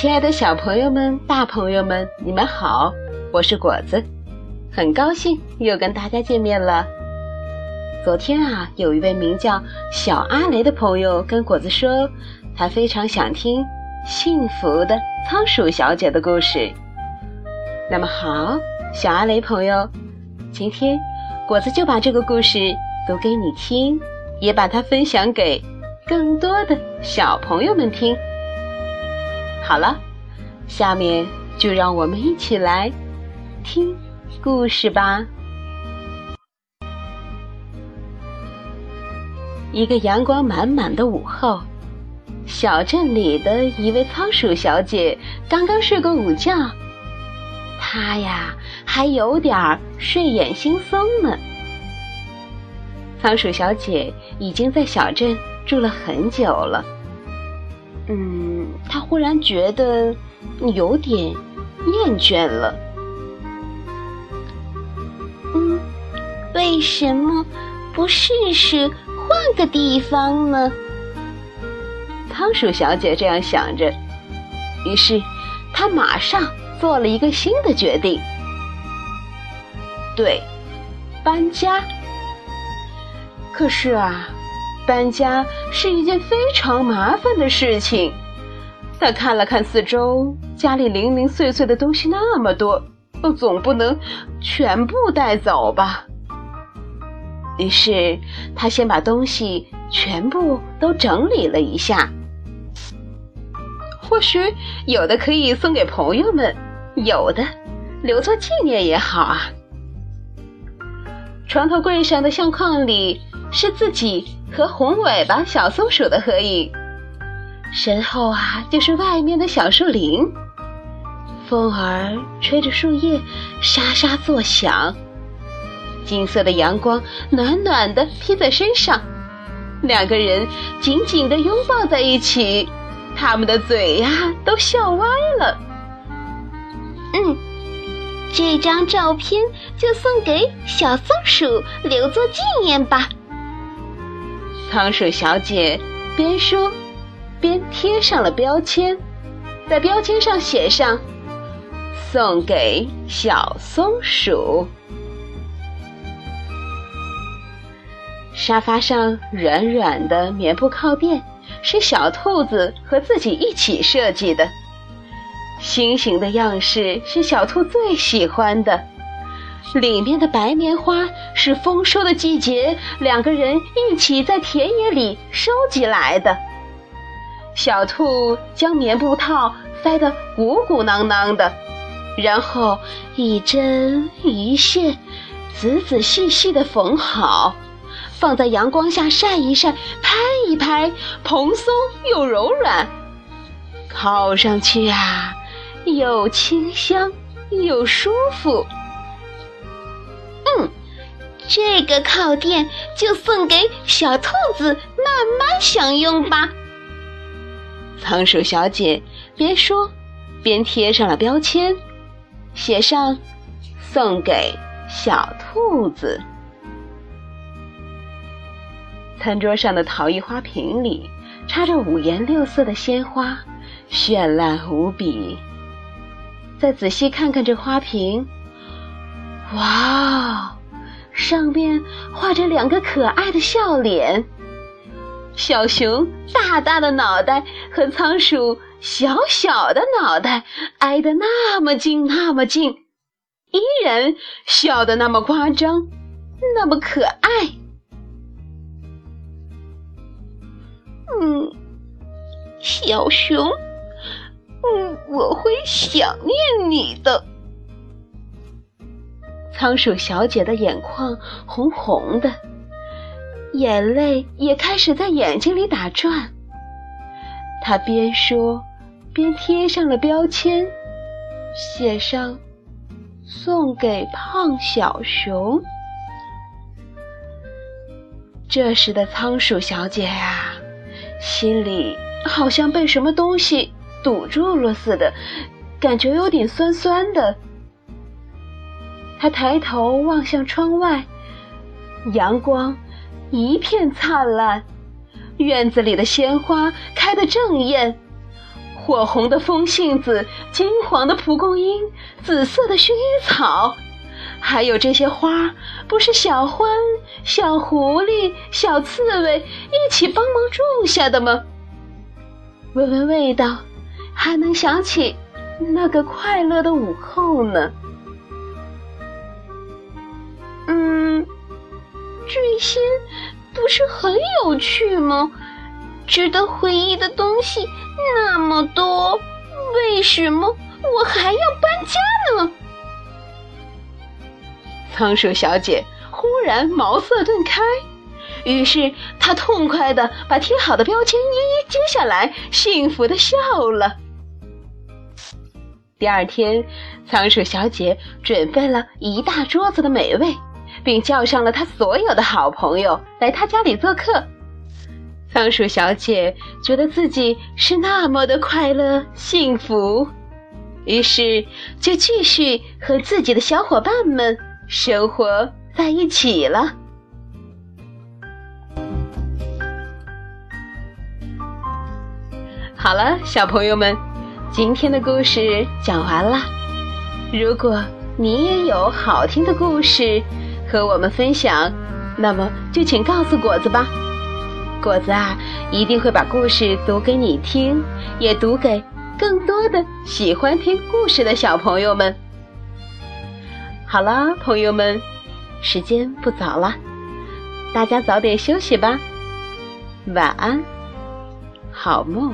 亲爱的小朋友们、大朋友们，你们好，我是果子，很高兴又跟大家见面了。昨天啊，有一位名叫小阿雷的朋友跟果子说，他非常想听幸福的仓鼠小姐的故事。那么好，小阿雷朋友，今天果子就把这个故事读给你听，也把它分享给更多的小朋友们听。好了，下面就让我们一起来听故事吧。一个阳光满满的午后，小镇里的一位仓鼠小姐刚刚睡过午觉，她呀还有点儿睡眼惺忪呢。仓鼠小姐已经在小镇住了很久了。嗯，他忽然觉得有点厌倦了。嗯，为什么不试试换个地方呢？仓鼠小姐这样想着，于是她马上做了一个新的决定。对，搬家。可是啊。搬家是一件非常麻烦的事情。他看了看四周，家里零零碎碎的东西那么多，总不能全部带走吧？于是他先把东西全部都整理了一下。或许有的可以送给朋友们，有的留作纪念也好啊。床头柜上的相框里是自己。和红尾巴小松鼠的合影，身后啊就是外面的小树林，风儿吹着树叶沙沙作响，金色的阳光暖暖的披在身上，两个人紧紧的拥抱在一起，他们的嘴呀都笑歪了。嗯，这张照片就送给小松鼠留作纪念吧。仓鼠小姐边说边贴上了标签，在标签上写上“送给小松鼠”。沙发上软软的棉布靠垫是小兔子和自己一起设计的，心形的样式是小兔最喜欢的。里面的白棉花是丰收的季节，两个人一起在田野里收集来的。小兔将棉布套塞得鼓鼓囊囊的，然后一针一线，仔仔细细地缝好，放在阳光下晒一晒，拍一拍，蓬松又柔软，靠上去啊，又清香又舒服。这个靠垫就送给小兔子慢慢享用吧。仓鼠小姐边说边贴上了标签，写上“送给小兔子”。餐桌上的陶艺花瓶里插着五颜六色的鲜花，绚烂无比。再仔细看看这花瓶，哇！上面画着两个可爱的笑脸，小熊大大的脑袋和仓鼠小小的脑袋挨得那么近那么近，依然笑得那么夸张，那么可爱。嗯，小熊，嗯，我会想念你的。仓鼠小姐的眼眶红红的，眼泪也开始在眼睛里打转。她边说边贴上了标签，写上“送给胖小熊”。这时的仓鼠小姐呀，心里好像被什么东西堵住了似的，感觉有点酸酸的。他抬头望向窗外，阳光一片灿烂，院子里的鲜花开得正艳，火红的风信子、金黄的蒲公英、紫色的薰衣草，还有这些花，不是小獾、小狐狸、小刺猬一起帮忙种下的吗？闻闻味道，还能想起那个快乐的午后呢。这些不是很有趣吗？值得回忆的东西那么多，为什么我还要搬家呢？仓鼠小姐忽然茅塞顿开。于是，她痛快的把贴好的标签一一揭下来，幸福的笑了。第二天，仓鼠小姐准备了一大桌子的美味，并叫上了他所有的好朋友来他家里做客。仓鼠小姐觉得自己是那么的快乐幸福，于是就继续和自己的小伙伴们生活在一起了。好了，小朋友们，今天的故事讲完了。如果你也有好听的故事和我们分享，那么就请告诉果子吧。果子啊，一定会把故事读给你听，也读给更多的喜欢听故事的小朋友们。好啦，朋友们，时间不早了，大家早点休息吧。晚安，好梦。